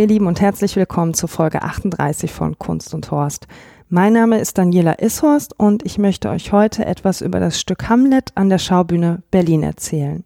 Ihr Lieben und herzlich willkommen zur Folge 38 von Kunst und Horst. Mein Name ist Daniela Ishorst und ich möchte euch heute etwas über das Stück Hamlet an der Schaubühne Berlin erzählen.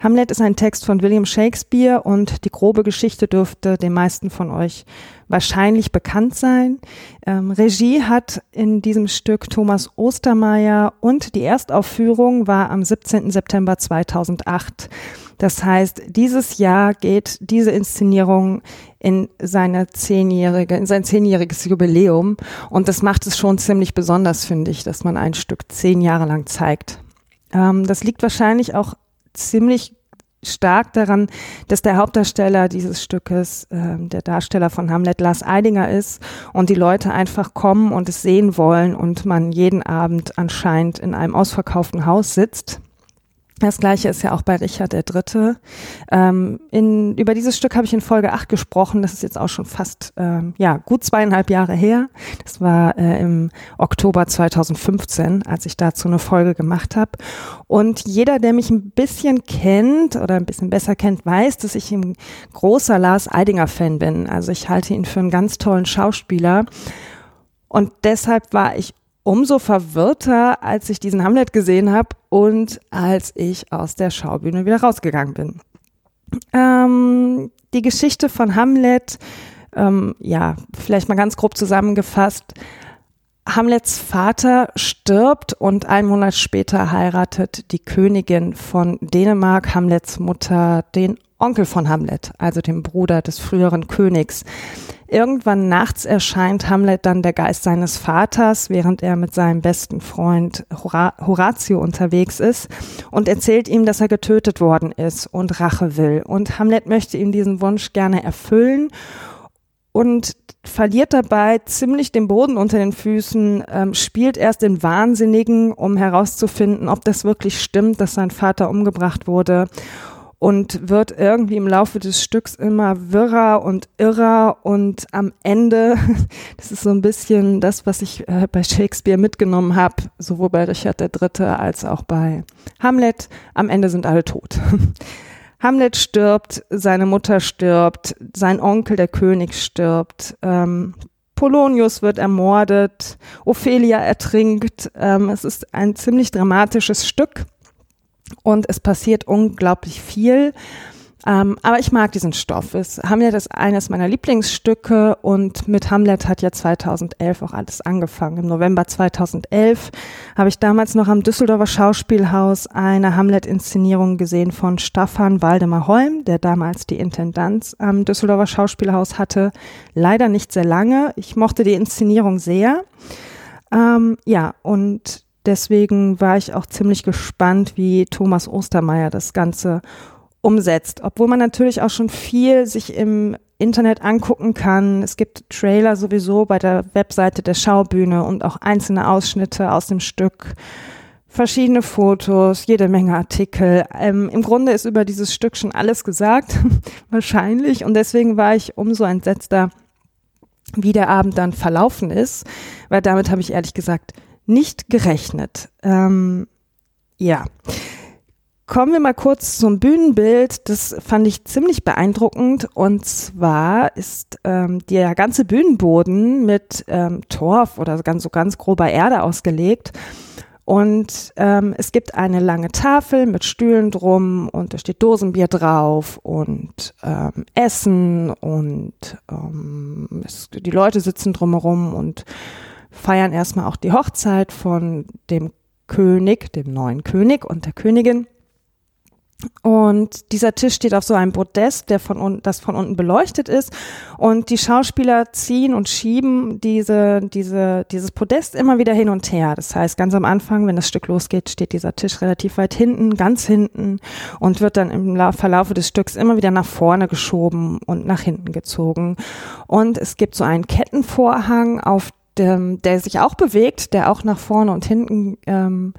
Hamlet ist ein Text von William Shakespeare und die grobe Geschichte dürfte den meisten von euch wahrscheinlich bekannt sein. Ähm, Regie hat in diesem Stück Thomas Ostermeier und die Erstaufführung war am 17. September 2008. Das heißt, dieses Jahr geht diese Inszenierung in seine zehnjährige, in sein zehnjähriges Jubiläum. Und das macht es schon ziemlich besonders, finde ich, dass man ein Stück zehn Jahre lang zeigt. Ähm, das liegt wahrscheinlich auch ziemlich stark daran, dass der Hauptdarsteller dieses Stückes äh, der Darsteller von Hamlet Lars Eidinger ist und die Leute einfach kommen und es sehen wollen und man jeden Abend anscheinend in einem ausverkauften Haus sitzt. Das gleiche ist ja auch bei Richard der Dritte. Ähm, in, über dieses Stück habe ich in Folge 8 gesprochen. Das ist jetzt auch schon fast, ähm, ja, gut zweieinhalb Jahre her. Das war äh, im Oktober 2015, als ich dazu eine Folge gemacht habe. Und jeder, der mich ein bisschen kennt oder ein bisschen besser kennt, weiß, dass ich ein großer Lars Eidinger-Fan bin. Also ich halte ihn für einen ganz tollen Schauspieler. Und deshalb war ich umso verwirrter, als ich diesen Hamlet gesehen habe und als ich aus der Schaubühne wieder rausgegangen bin. Ähm, die Geschichte von Hamlet, ähm, ja, vielleicht mal ganz grob zusammengefasst. Hamlets Vater stirbt und ein Monat später heiratet die Königin von Dänemark, Hamlets Mutter, den Onkel von Hamlet, also dem Bruder des früheren Königs. Irgendwann nachts erscheint Hamlet dann der Geist seines Vaters, während er mit seinem besten Freund Horatio unterwegs ist und erzählt ihm, dass er getötet worden ist und Rache will. Und Hamlet möchte ihm diesen Wunsch gerne erfüllen und verliert dabei ziemlich den Boden unter den Füßen, ähm, spielt erst den Wahnsinnigen, um herauszufinden, ob das wirklich stimmt, dass sein Vater umgebracht wurde und wird irgendwie im Laufe des Stücks immer wirrer und irrer und am Ende, das ist so ein bisschen das, was ich äh, bei Shakespeare mitgenommen habe, sowohl bei Richard III. als auch bei Hamlet, am Ende sind alle tot. Hamlet stirbt, seine Mutter stirbt, sein Onkel, der König, stirbt, ähm, Polonius wird ermordet, Ophelia ertrinkt. Ähm, es ist ein ziemlich dramatisches Stück und es passiert unglaublich viel. Ähm, aber ich mag diesen Stoff. Es, Hamlet ist eines meiner Lieblingsstücke und mit Hamlet hat ja 2011 auch alles angefangen. Im November 2011 habe ich damals noch am Düsseldorfer Schauspielhaus eine Hamlet-Inszenierung gesehen von Staffan Waldemar Holm, der damals die Intendanz am Düsseldorfer Schauspielhaus hatte. Leider nicht sehr lange. Ich mochte die Inszenierung sehr. Ähm, ja, und deswegen war ich auch ziemlich gespannt, wie Thomas Ostermeier das Ganze umsetzt. Obwohl man natürlich auch schon viel sich im Internet angucken kann. Es gibt Trailer sowieso bei der Webseite der Schaubühne und auch einzelne Ausschnitte aus dem Stück, verschiedene Fotos, jede Menge Artikel. Ähm, Im Grunde ist über dieses Stück schon alles gesagt, wahrscheinlich. Und deswegen war ich umso entsetzter, wie der Abend dann verlaufen ist, weil damit habe ich ehrlich gesagt nicht gerechnet. Ähm, ja. Kommen wir mal kurz zum Bühnenbild. Das fand ich ziemlich beeindruckend. Und zwar ist ähm, der ganze Bühnenboden mit ähm, Torf oder ganz, so ganz grober Erde ausgelegt. Und ähm, es gibt eine lange Tafel mit Stühlen drum und da steht Dosenbier drauf und ähm, Essen und ähm, es, die Leute sitzen drumherum und feiern erstmal auch die Hochzeit von dem König, dem neuen König und der Königin. Und dieser Tisch steht auf so einem Podest, der von unten, das von unten beleuchtet ist. Und die Schauspieler ziehen und schieben diese, diese, dieses Podest immer wieder hin und her. Das heißt, ganz am Anfang, wenn das Stück losgeht, steht dieser Tisch relativ weit hinten, ganz hinten und wird dann im Verlaufe des Stücks immer wieder nach vorne geschoben und nach hinten gezogen. Und es gibt so einen Kettenvorhang, auf dem, der sich auch bewegt, der auch nach vorne und hinten ähm,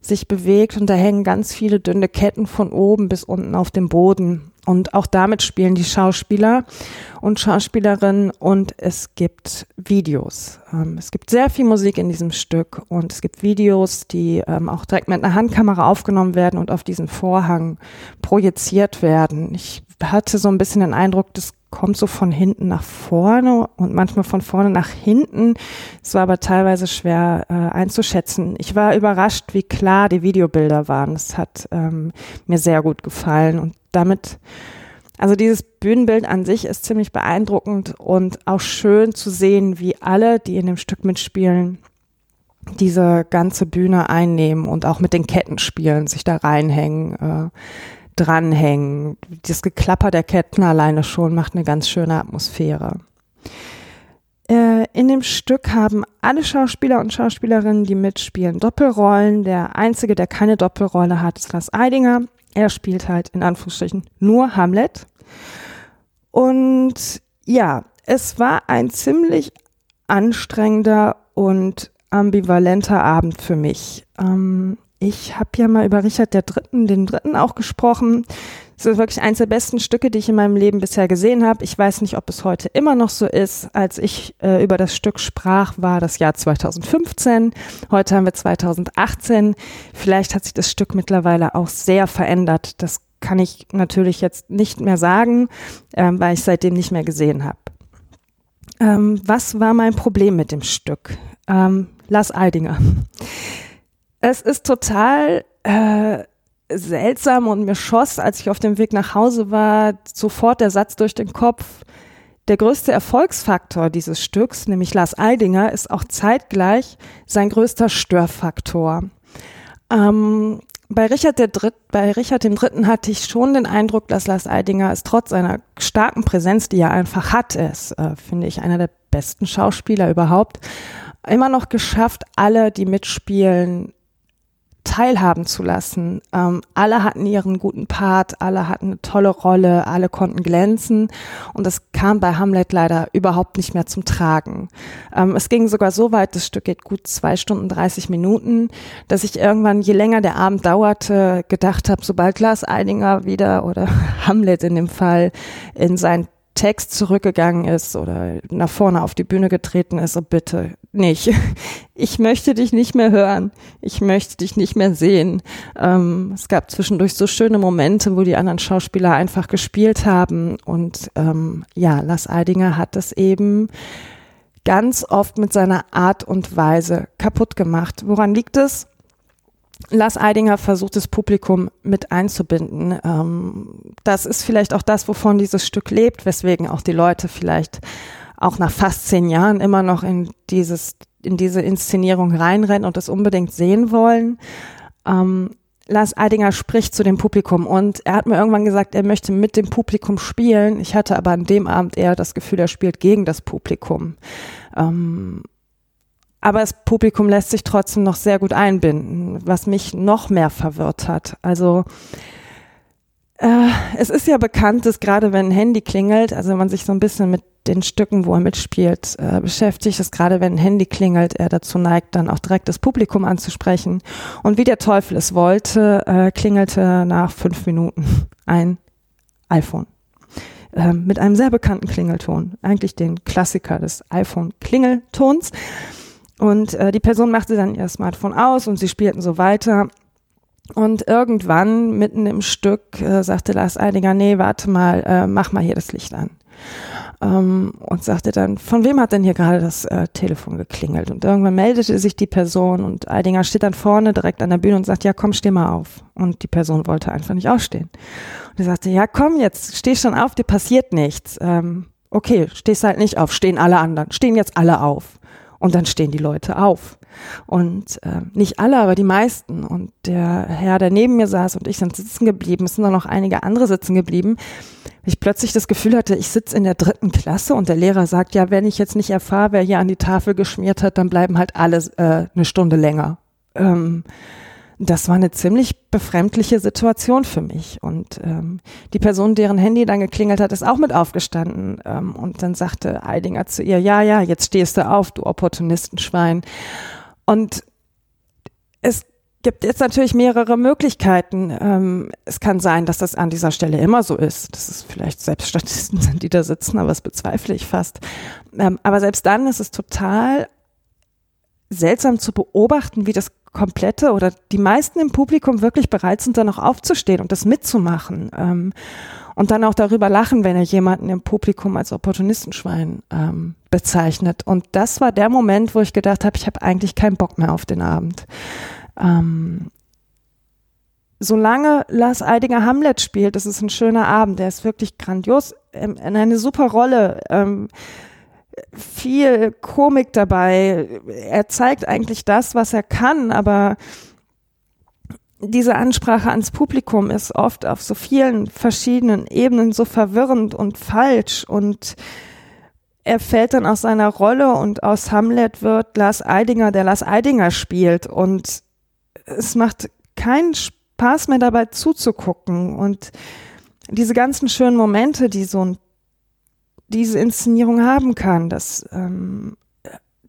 sich bewegt und da hängen ganz viele dünne Ketten von oben bis unten auf dem Boden. Und auch damit spielen die Schauspieler und Schauspielerinnen und es gibt Videos. Ähm, es gibt sehr viel Musik in diesem Stück und es gibt Videos, die ähm, auch direkt mit einer Handkamera aufgenommen werden und auf diesen Vorhang projiziert werden. Ich hatte so ein bisschen den Eindruck, das kommt so von hinten nach vorne und manchmal von vorne nach hinten. Es war aber teilweise schwer äh, einzuschätzen. Ich war überrascht, wie klar die Videobilder waren. Es hat ähm, mir sehr gut gefallen und damit, also dieses Bühnenbild an sich ist ziemlich beeindruckend und auch schön zu sehen, wie alle, die in dem Stück mitspielen, diese ganze Bühne einnehmen und auch mit den Ketten spielen, sich da reinhängen. Dranhängen. Das Geklapper der Ketten alleine schon macht eine ganz schöne Atmosphäre. Äh, in dem Stück haben alle Schauspieler und Schauspielerinnen, die mitspielen, Doppelrollen. Der einzige, der keine Doppelrolle hat, ist Lars Eidinger. Er spielt halt in Anführungsstrichen nur Hamlet. Und ja, es war ein ziemlich anstrengender und ambivalenter Abend für mich. Ähm, ich habe ja mal über Richard der Dritten, den Dritten auch gesprochen. Das ist wirklich eines der besten Stücke, die ich in meinem Leben bisher gesehen habe. Ich weiß nicht, ob es heute immer noch so ist. Als ich äh, über das Stück sprach, war das Jahr 2015. Heute haben wir 2018. Vielleicht hat sich das Stück mittlerweile auch sehr verändert. Das kann ich natürlich jetzt nicht mehr sagen, äh, weil ich seitdem nicht mehr gesehen habe. Ähm, was war mein Problem mit dem Stück? Ähm, Lars Eidinger. Es ist total äh, seltsam und mir schoss, als ich auf dem Weg nach Hause war, sofort der Satz durch den Kopf. Der größte Erfolgsfaktor dieses Stücks, nämlich Lars Eidinger, ist auch zeitgleich sein größter Störfaktor. Ähm, bei Richard der Dritt, bei Richard Dritten hatte ich schon den Eindruck, dass Lars Eidinger es trotz seiner starken Präsenz, die er einfach hat, ist, äh, finde ich, einer der besten Schauspieler überhaupt, immer noch geschafft, alle, die mitspielen, teilhaben zu lassen. Ähm, alle hatten ihren guten Part, alle hatten eine tolle Rolle, alle konnten glänzen und das kam bei Hamlet leider überhaupt nicht mehr zum Tragen. Ähm, es ging sogar so weit, das Stück geht gut zwei Stunden 30 Minuten, dass ich irgendwann, je länger der Abend dauerte, gedacht habe, sobald Lars Eidinger wieder oder Hamlet in dem Fall in sein Text zurückgegangen ist oder nach vorne auf die Bühne getreten ist, so bitte nicht. Ich möchte dich nicht mehr hören. Ich möchte dich nicht mehr sehen. Ähm, es gab zwischendurch so schöne Momente, wo die anderen Schauspieler einfach gespielt haben. Und ähm, ja, Lars Eidinger hat es eben ganz oft mit seiner Art und Weise kaputt gemacht. Woran liegt es? Lars Eidinger versucht das Publikum mit einzubinden. Ähm, das ist vielleicht auch das, wovon dieses Stück lebt, weswegen auch die Leute vielleicht auch nach fast zehn Jahren immer noch in dieses, in diese Inszenierung reinrennen und das unbedingt sehen wollen. Ähm, Lars Eidinger spricht zu dem Publikum und er hat mir irgendwann gesagt, er möchte mit dem Publikum spielen. Ich hatte aber an dem Abend eher das Gefühl, er spielt gegen das Publikum. Ähm, aber das Publikum lässt sich trotzdem noch sehr gut einbinden, was mich noch mehr verwirrt hat. Also äh, es ist ja bekannt, dass gerade wenn ein Handy klingelt, also wenn man sich so ein bisschen mit den Stücken, wo er mitspielt, äh, beschäftigt, dass gerade wenn ein Handy klingelt, er dazu neigt, dann auch direkt das Publikum anzusprechen. Und wie der Teufel es wollte, äh, klingelte nach fünf Minuten ein iPhone äh, mit einem sehr bekannten Klingelton, eigentlich den Klassiker des iPhone-Klingeltons. Und äh, die Person machte dann ihr Smartphone aus und sie spielten so weiter. Und irgendwann, mitten im Stück, äh, sagte Lars Eidinger, nee, warte mal, äh, mach mal hier das Licht an. Ähm, und sagte dann, von wem hat denn hier gerade das äh, Telefon geklingelt? Und irgendwann meldete sich die Person und Eidinger steht dann vorne direkt an der Bühne und sagt, ja, komm, steh mal auf. Und die Person wollte einfach nicht aufstehen. Und er sagte, ja, komm jetzt, steh schon auf, dir passiert nichts. Ähm, okay, stehst halt nicht auf, stehen alle anderen, stehen jetzt alle auf. Und dann stehen die Leute auf. Und äh, nicht alle, aber die meisten. Und der Herr, der neben mir saß und ich sind sitzen geblieben, es sind noch einige andere sitzen geblieben, ich plötzlich das Gefühl hatte, ich sitze in der dritten Klasse und der Lehrer sagt, ja, wenn ich jetzt nicht erfahre, wer hier an die Tafel geschmiert hat, dann bleiben halt alle äh, eine Stunde länger. Ähm, das war eine ziemlich befremdliche Situation für mich. Und ähm, die Person, deren Handy dann geklingelt hat, ist auch mit aufgestanden. Ähm, und dann sagte Eidinger zu ihr, ja, ja, jetzt stehst du auf, du Opportunistenschwein. Und es gibt jetzt natürlich mehrere Möglichkeiten. Ähm, es kann sein, dass das an dieser Stelle immer so ist, dass es vielleicht selbst Statisten sind, die da sitzen, aber das bezweifle ich fast. Ähm, aber selbst dann ist es total seltsam zu beobachten, wie das komplette oder die meisten im Publikum wirklich bereit sind, dann noch aufzustehen und das mitzumachen. Ähm, und dann auch darüber lachen, wenn er jemanden im Publikum als Opportunistenschwein ähm, bezeichnet. Und das war der Moment, wo ich gedacht habe, ich habe eigentlich keinen Bock mehr auf den Abend. Ähm, solange Lars Eidinger Hamlet spielt, das ist ein schöner Abend, der ist wirklich grandios, ähm, eine super Rolle. Ähm, viel Komik dabei. Er zeigt eigentlich das, was er kann, aber diese Ansprache ans Publikum ist oft auf so vielen verschiedenen Ebenen so verwirrend und falsch. Und er fällt dann aus seiner Rolle und aus Hamlet wird Lars Eidinger, der Lars Eidinger spielt. Und es macht keinen Spaß mehr dabei zuzugucken. Und diese ganzen schönen Momente, die so ein diese Inszenierung haben kann. Das, ähm,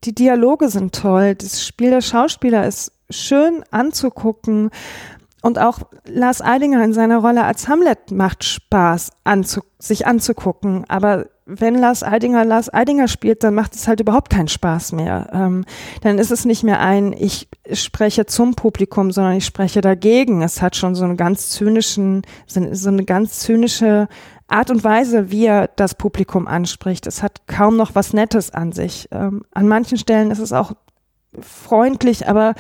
die Dialoge sind toll, das Spiel der Schauspieler ist schön anzugucken. Und auch Lars Eidinger in seiner Rolle als Hamlet macht Spaß, anzu sich anzugucken. Aber wenn Lars Eidinger Lars Eidinger spielt, dann macht es halt überhaupt keinen Spaß mehr. Ähm, dann ist es nicht mehr ein, ich spreche zum Publikum, sondern ich spreche dagegen. Es hat schon so einen ganz zynischen, so eine ganz zynische Art und Weise, wie er das Publikum anspricht. Es hat kaum noch was Nettes an sich. Ähm, an manchen Stellen ist es auch freundlich, aber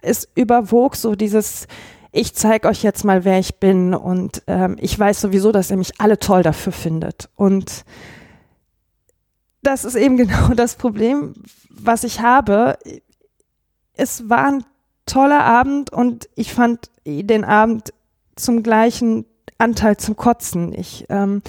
es überwog so dieses, ich zeige euch jetzt mal, wer ich bin und ähm, ich weiß sowieso, dass ihr mich alle toll dafür findet. Und das ist eben genau das Problem, was ich habe. Es war ein toller Abend und ich fand den Abend zum gleichen Anteil zum Kotzen. Ich ähm,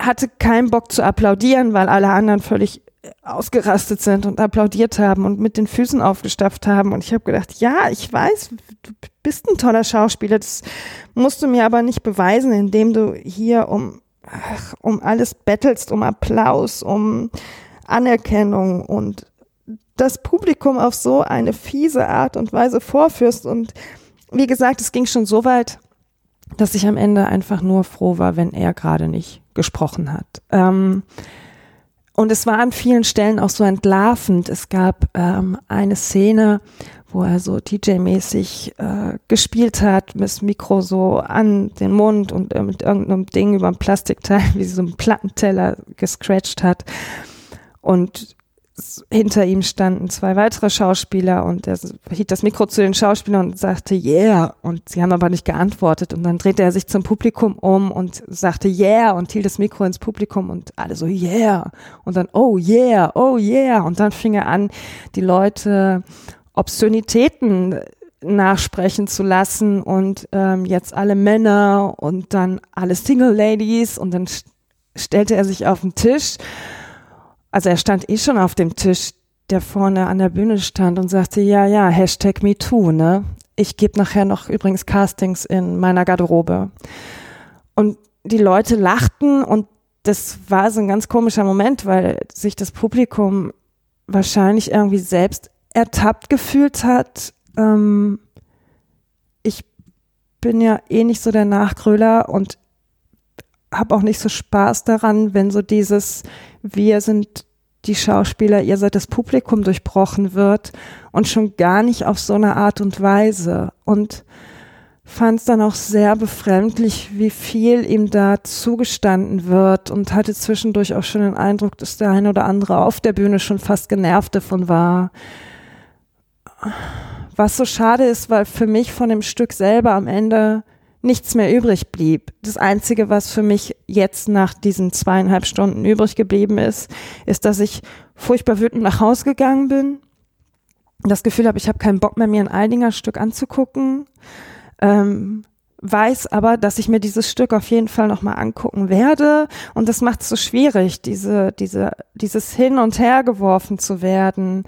hatte keinen Bock zu applaudieren, weil alle anderen völlig ausgerastet sind und applaudiert haben und mit den Füßen aufgestafft haben. Und ich habe gedacht, ja, ich weiß, du bist ein toller Schauspieler. Das musst du mir aber nicht beweisen, indem du hier um, ach, um alles bettelst, um Applaus, um Anerkennung und das Publikum auf so eine fiese Art und Weise vorführst. Und wie gesagt, es ging schon so weit, dass ich am Ende einfach nur froh war, wenn er gerade nicht gesprochen hat. Ähm, und es war an vielen Stellen auch so entlarvend. Es gab ähm, eine Szene, wo er so DJ-mäßig äh, gespielt hat, mit dem Mikro so an den Mund und äh, mit irgendeinem Ding über ein Plastikteil, wie so ein Plattenteller gescratcht hat. Und hinter ihm standen zwei weitere Schauspieler und er hielt das Mikro zu den Schauspielern und sagte Yeah und sie haben aber nicht geantwortet. Und dann drehte er sich zum Publikum um und sagte Yeah und hielt das Mikro ins Publikum und alle so Yeah. Und dann Oh yeah, oh yeah. Und dann fing er an, die Leute Obszönitäten nachsprechen zu lassen und ähm, jetzt alle Männer und dann alle Single Ladies. Und dann stellte er sich auf den Tisch also er stand eh schon auf dem Tisch, der vorne an der Bühne stand und sagte, ja, ja, Hashtag MeToo, ne? Ich gebe nachher noch übrigens Castings in meiner Garderobe. Und die Leute lachten und das war so ein ganz komischer Moment, weil sich das Publikum wahrscheinlich irgendwie selbst ertappt gefühlt hat. Ähm, ich bin ja eh nicht so der Nachgröler und habe auch nicht so Spaß daran, wenn so dieses wir sind die Schauspieler, ihr seid das Publikum durchbrochen wird und schon gar nicht auf so eine Art und Weise. Und fand es dann auch sehr befremdlich, wie viel ihm da zugestanden wird und hatte zwischendurch auch schon den Eindruck, dass der eine oder andere auf der Bühne schon fast genervt davon war. Was so schade ist, weil für mich von dem Stück selber am Ende nichts mehr übrig blieb. Das Einzige, was für mich jetzt nach diesen zweieinhalb Stunden übrig geblieben ist, ist, dass ich furchtbar wütend nach Hause gegangen bin das Gefühl habe, ich habe keinen Bock mehr, mir ein Eidinger Stück anzugucken. Ähm, weiß aber, dass ich mir dieses Stück auf jeden Fall nochmal angucken werde. Und das macht es so schwierig, diese, diese, dieses Hin und Her geworfen zu werden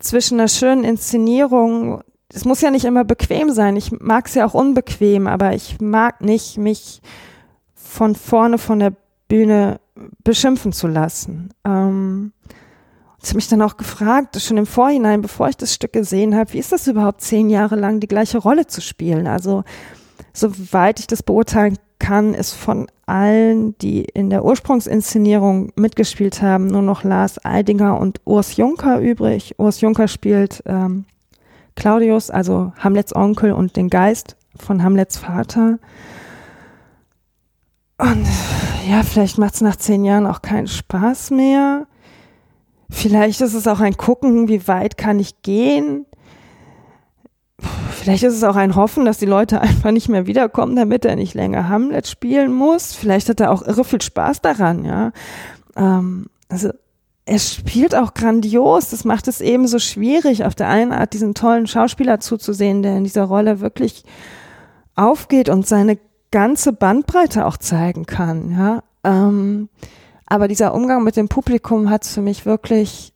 zwischen einer schönen Inszenierung. Es muss ja nicht immer bequem sein. Ich mag es ja auch unbequem, aber ich mag nicht, mich von vorne von der Bühne beschimpfen zu lassen. Ähm, ich habe mich dann auch gefragt, schon im Vorhinein, bevor ich das Stück gesehen habe, wie ist das überhaupt, zehn Jahre lang die gleiche Rolle zu spielen? Also, soweit ich das beurteilen kann, ist von allen, die in der Ursprungsinszenierung mitgespielt haben, nur noch Lars Eidinger und Urs Juncker übrig. Urs Juncker spielt ähm, Claudius, also Hamlets Onkel und den Geist von Hamlets Vater. Und ja, vielleicht macht es nach zehn Jahren auch keinen Spaß mehr. Vielleicht ist es auch ein Gucken, wie weit kann ich gehen. Vielleicht ist es auch ein Hoffen, dass die Leute einfach nicht mehr wiederkommen, damit er nicht länger Hamlet spielen muss. Vielleicht hat er auch irre viel Spaß daran, ja. Ähm, also er spielt auch grandios. Das macht es eben so schwierig, auf der einen Art diesen tollen Schauspieler zuzusehen, der in dieser Rolle wirklich aufgeht und seine ganze Bandbreite auch zeigen kann, ja. Ähm, aber dieser Umgang mit dem Publikum hat es für mich wirklich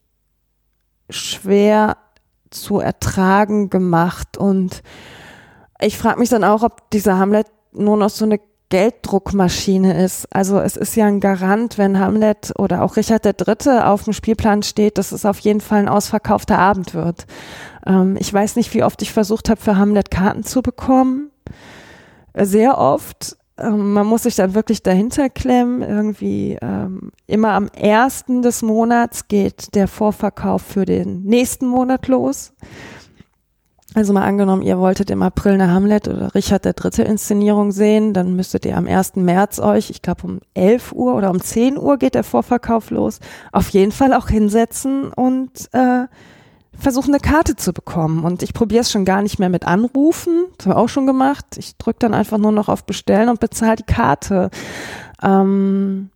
schwer zu ertragen gemacht. Und ich frage mich dann auch, ob dieser Hamlet nur noch so eine Gelddruckmaschine ist. Also es ist ja ein Garant, wenn Hamlet oder auch Richard III. auf dem Spielplan steht, dass es auf jeden Fall ein ausverkaufter Abend wird. Ähm, ich weiß nicht, wie oft ich versucht habe, für Hamlet Karten zu bekommen. Sehr oft. Ähm, man muss sich dann wirklich dahinter klemmen. Irgendwie ähm, immer am ersten des Monats geht der Vorverkauf für den nächsten Monat los. Also mal angenommen, ihr wolltet im April eine Hamlet oder Richard der dritte Inszenierung sehen, dann müsstet ihr am 1. März euch, ich glaube um 11 Uhr oder um 10 Uhr geht der Vorverkauf los, auf jeden Fall auch hinsetzen und äh, versuchen, eine Karte zu bekommen. Und ich probiere es schon gar nicht mehr mit Anrufen. Das habe ich auch schon gemacht. Ich drücke dann einfach nur noch auf Bestellen und bezahle die Karte. Ähm,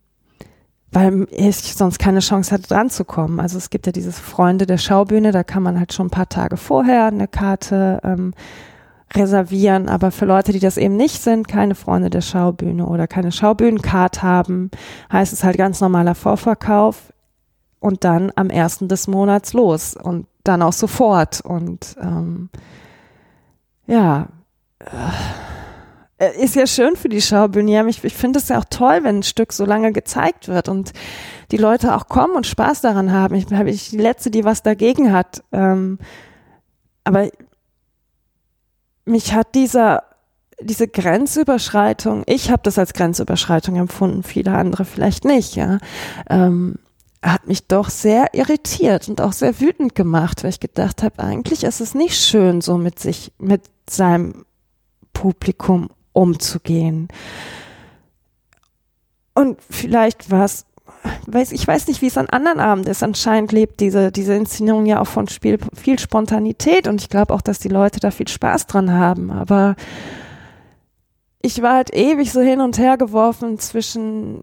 weil ich sonst keine Chance hatte, dran zu kommen. Also es gibt ja dieses Freunde der Schaubühne, da kann man halt schon ein paar Tage vorher eine Karte ähm, reservieren. Aber für Leute, die das eben nicht sind, keine Freunde der Schaubühne oder keine Schaubühnencard haben, heißt es halt ganz normaler Vorverkauf und dann am ersten des Monats los. Und dann auch sofort. Und ähm, ja, äh, ist ja schön für die Schaubühne. Ich, ich finde es ja auch toll, wenn ein Stück so lange gezeigt wird und die Leute auch kommen und Spaß daran haben. Ich bin ich die Letzte, die was dagegen hat. Ähm, aber mich hat dieser diese Grenzüberschreitung, ich habe das als Grenzüberschreitung empfunden, viele andere vielleicht nicht, ja. Ähm, hat mich doch sehr irritiert und auch sehr wütend gemacht, weil ich gedacht habe, eigentlich ist es nicht schön, so mit sich, mit seinem Publikum umzugehen. Und vielleicht war es, weiß, ich weiß nicht, wie es an anderen Abenden ist. Anscheinend lebt diese, diese Inszenierung ja auch von Spiel, viel Spontanität und ich glaube auch, dass die Leute da viel Spaß dran haben. Aber ich war halt ewig so hin und her geworfen zwischen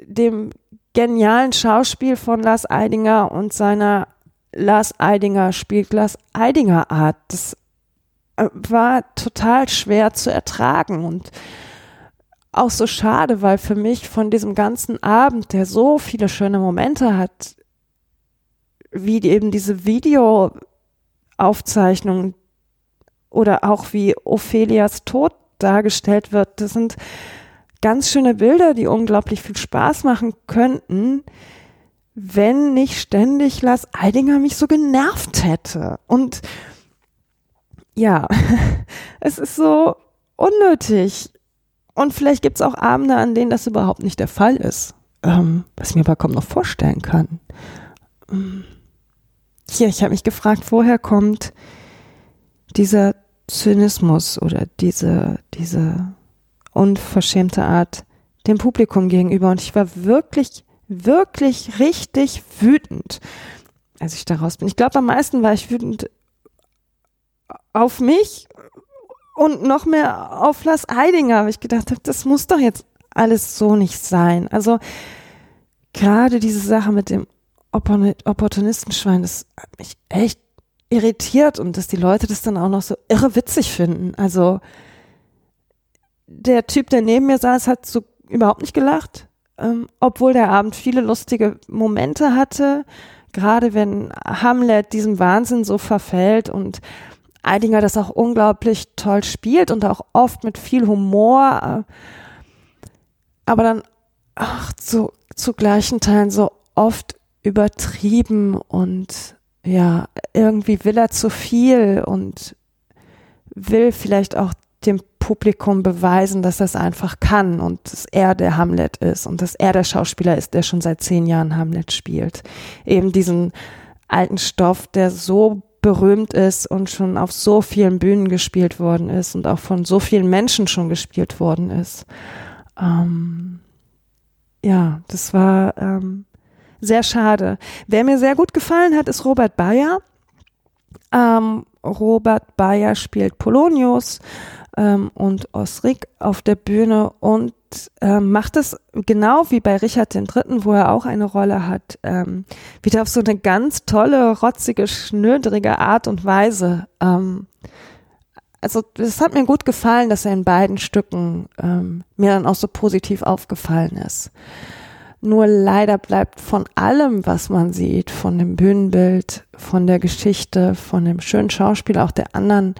dem genialen Schauspiel von Lars Eidinger und seiner Lars Eidinger spielt Lars Eidinger Art. Das war total schwer zu ertragen und auch so schade, weil für mich von diesem ganzen Abend, der so viele schöne Momente hat, wie eben diese Videoaufzeichnung oder auch wie Ophelias Tod dargestellt wird, das sind ganz schöne Bilder, die unglaublich viel Spaß machen könnten, wenn nicht ständig Lars Eidinger mich so genervt hätte. Und ja, es ist so unnötig. Und vielleicht gibt es auch Abende, an denen das überhaupt nicht der Fall ist. Ähm, was ich mir aber kaum noch vorstellen kann. Hier, ich habe mich gefragt, woher kommt dieser Zynismus oder diese, diese unverschämte Art dem Publikum gegenüber. Und ich war wirklich, wirklich richtig wütend, als ich daraus bin. Ich glaube, am meisten war ich wütend auf mich und noch mehr auf Lars Eidinger, weil ich gedacht habe, das muss doch jetzt alles so nicht sein. Also gerade diese Sache mit dem Opportunistenschwein, das hat mich echt irritiert und dass die Leute das dann auch noch so irre witzig finden. Also der Typ, der neben mir saß, hat so überhaupt nicht gelacht, ähm, obwohl der Abend viele lustige Momente hatte. Gerade wenn Hamlet diesem Wahnsinn so verfällt und Eidinger das auch unglaublich toll spielt und auch oft mit viel Humor, äh, aber dann ach, zu, zu gleichen Teilen so oft übertrieben und ja, irgendwie will er zu viel und will vielleicht auch dem Publikum beweisen, dass er es einfach kann und dass er der Hamlet ist und dass er der Schauspieler ist, der schon seit zehn Jahren Hamlet spielt. Eben diesen alten Stoff, der so berühmt ist und schon auf so vielen Bühnen gespielt worden ist und auch von so vielen Menschen schon gespielt worden ist. Ähm, ja, das war ähm, sehr schade. Wer mir sehr gut gefallen hat, ist Robert Bayer. Ähm, Robert Bayer spielt Polonius ähm, und Osrik auf der Bühne und ähm, macht es genau wie bei Richard III., wo er auch eine Rolle hat, ähm, wieder auf so eine ganz tolle, rotzige, schnödrige Art und Weise. Ähm, also es hat mir gut gefallen, dass er in beiden Stücken ähm, mir dann auch so positiv aufgefallen ist. Nur leider bleibt von allem, was man sieht, von dem Bühnenbild, von der Geschichte, von dem schönen Schauspiel, auch der anderen,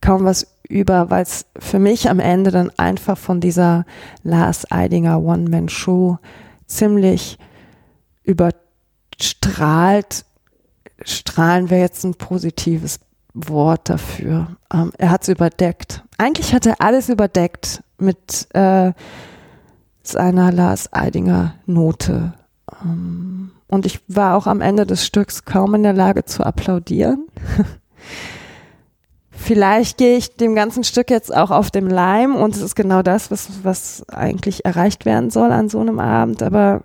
kaum was über, weil es für mich am Ende dann einfach von dieser Lars Eidinger One-Man-Show ziemlich überstrahlt. Strahlen wäre jetzt ein positives Wort dafür. Ähm, er hat es überdeckt. Eigentlich hat er alles überdeckt mit äh, seiner Lars Eidinger Note. Ähm, und ich war auch am Ende des Stücks kaum in der Lage zu applaudieren. Vielleicht gehe ich dem ganzen Stück jetzt auch auf dem Leim und es ist genau das, was, was eigentlich erreicht werden soll an so einem Abend, aber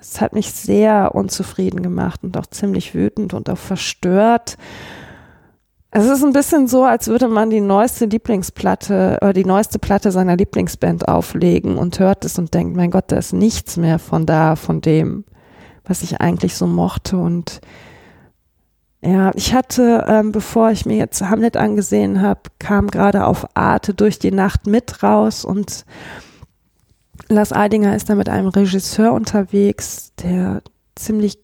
es hat mich sehr unzufrieden gemacht und auch ziemlich wütend und auch verstört es ist ein bisschen so, als würde man die neueste Lieblingsplatte oder die neueste Platte seiner Lieblingsband auflegen und hört es und denkt, mein Gott, da ist nichts mehr von da, von dem, was ich eigentlich so mochte. Und ja, ich hatte, ähm, bevor ich mir jetzt Hamlet angesehen habe, kam gerade auf Arte durch die Nacht mit raus und Lars Eidinger ist da mit einem Regisseur unterwegs, der ziemlich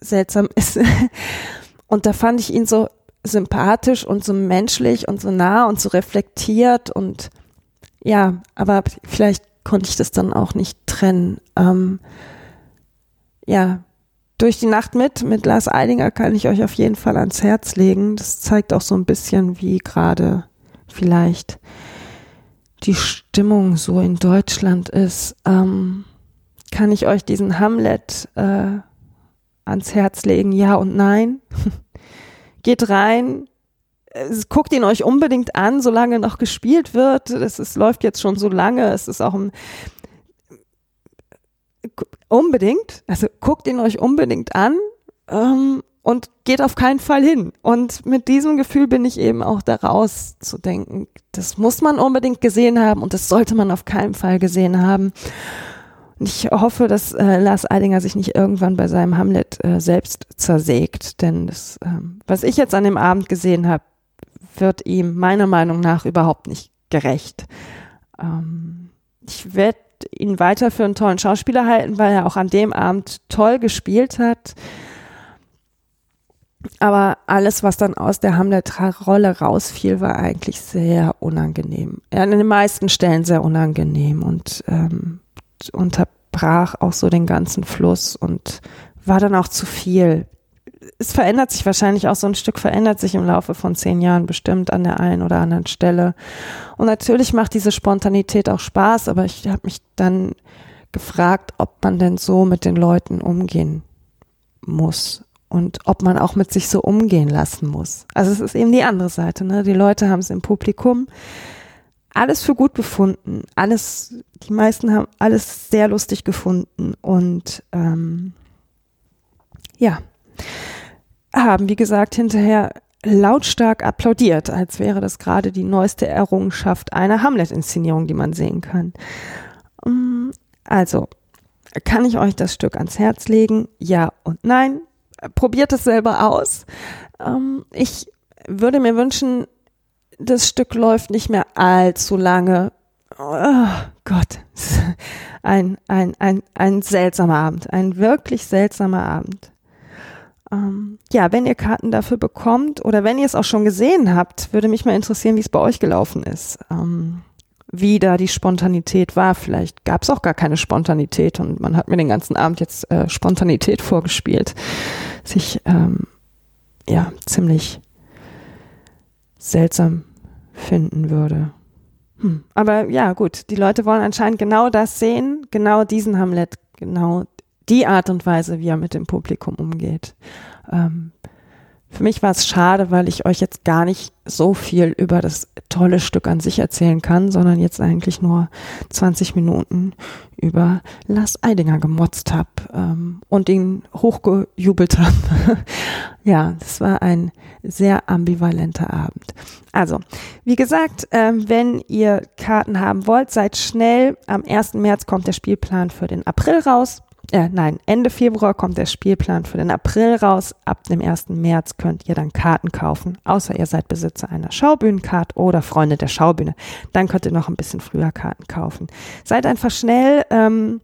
seltsam ist. Und da fand ich ihn so sympathisch und so menschlich und so nah und so reflektiert und ja, aber vielleicht konnte ich das dann auch nicht trennen. Ähm, ja, durch die Nacht mit, mit Lars Eidinger kann ich euch auf jeden Fall ans Herz legen. Das zeigt auch so ein bisschen, wie gerade vielleicht die Stimmung so in Deutschland ist. Ähm, kann ich euch diesen Hamlet äh, ans Herz legen, ja und nein. Geht rein, guckt ihn euch unbedingt an, solange noch gespielt wird. Es, läuft jetzt schon so lange. Es ist auch ein unbedingt, also guckt ihn euch unbedingt an ähm, und geht auf keinen Fall hin. Und mit diesem Gefühl bin ich eben auch daraus zu denken. Das muss man unbedingt gesehen haben und das sollte man auf keinen Fall gesehen haben. Ich hoffe, dass äh, Lars Eidinger sich nicht irgendwann bei seinem Hamlet äh, selbst zersägt, denn das, ähm, was ich jetzt an dem Abend gesehen habe, wird ihm meiner Meinung nach überhaupt nicht gerecht. Ähm, ich werde ihn weiter für einen tollen Schauspieler halten, weil er auch an dem Abend toll gespielt hat. Aber alles, was dann aus der Hamlet-Rolle rausfiel, war eigentlich sehr unangenehm. An den meisten Stellen sehr unangenehm und ähm, unterbrach auch so den ganzen Fluss und war dann auch zu viel. Es verändert sich wahrscheinlich auch so ein Stück, verändert sich im Laufe von zehn Jahren bestimmt an der einen oder anderen Stelle. Und natürlich macht diese Spontanität auch Spaß, aber ich habe mich dann gefragt, ob man denn so mit den Leuten umgehen muss und ob man auch mit sich so umgehen lassen muss. Also es ist eben die andere Seite. Ne? Die Leute haben es im Publikum alles für gut befunden. Alles, die meisten haben alles sehr lustig gefunden und ähm, ja, haben, wie gesagt, hinterher lautstark applaudiert, als wäre das gerade die neueste Errungenschaft einer Hamlet-Inszenierung, die man sehen kann. Ähm, also, kann ich euch das Stück ans Herz legen? Ja und nein. probiert es selber aus. Ähm, ich würde mir wünschen, das Stück läuft nicht mehr allzu lange. Oh Gott, ein, ein, ein, ein seltsamer Abend, ein wirklich seltsamer Abend. Ähm, ja, wenn ihr Karten dafür bekommt oder wenn ihr es auch schon gesehen habt, würde mich mal interessieren, wie es bei euch gelaufen ist. Ähm, wie da die Spontanität war. Vielleicht gab es auch gar keine Spontanität und man hat mir den ganzen Abend jetzt äh, Spontanität vorgespielt. Sich ähm, ja ziemlich seltsam finden würde. Hm. Aber ja, gut, die Leute wollen anscheinend genau das sehen, genau diesen Hamlet, genau die Art und Weise, wie er mit dem Publikum umgeht. Ähm, für mich war es schade, weil ich euch jetzt gar nicht so viel über das tolle Stück an sich erzählen kann, sondern jetzt eigentlich nur 20 Minuten über Lars Eidinger gemotzt habe ähm, und ihn hochgejubelt habe. ja, das war ein sehr ambivalenter Abend. Also, wie gesagt, ähm, wenn ihr Karten haben wollt, seid schnell. Am 1. März kommt der Spielplan für den April raus äh, nein, Ende Februar kommt der Spielplan für den April raus. Ab dem 1. März könnt ihr dann Karten kaufen, außer ihr seid Besitzer einer Schaubühnenkarte oder Freunde der Schaubühne. Dann könnt ihr noch ein bisschen früher Karten kaufen. Seid einfach schnell, ähm,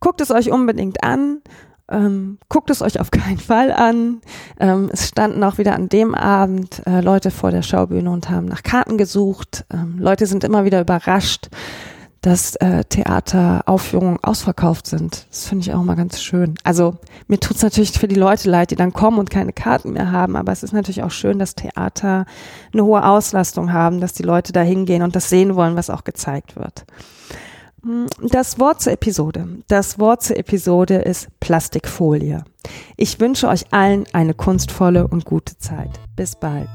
guckt es euch unbedingt an. Ähm, guckt es euch auf keinen Fall an. Ähm, es standen auch wieder an dem Abend äh, Leute vor der Schaubühne und haben nach Karten gesucht. Ähm, Leute sind immer wieder überrascht, dass äh, Theateraufführungen ausverkauft sind. Das finde ich auch mal ganz schön. Also mir tut's natürlich für die Leute leid, die dann kommen und keine Karten mehr haben, aber es ist natürlich auch schön, dass Theater eine hohe Auslastung haben, dass die Leute da hingehen und das sehen wollen, was auch gezeigt wird. Hm, das Wort zur Episode. Das Wort zur Episode ist Plastikfolie. Ich wünsche euch allen eine kunstvolle und gute Zeit. Bis bald.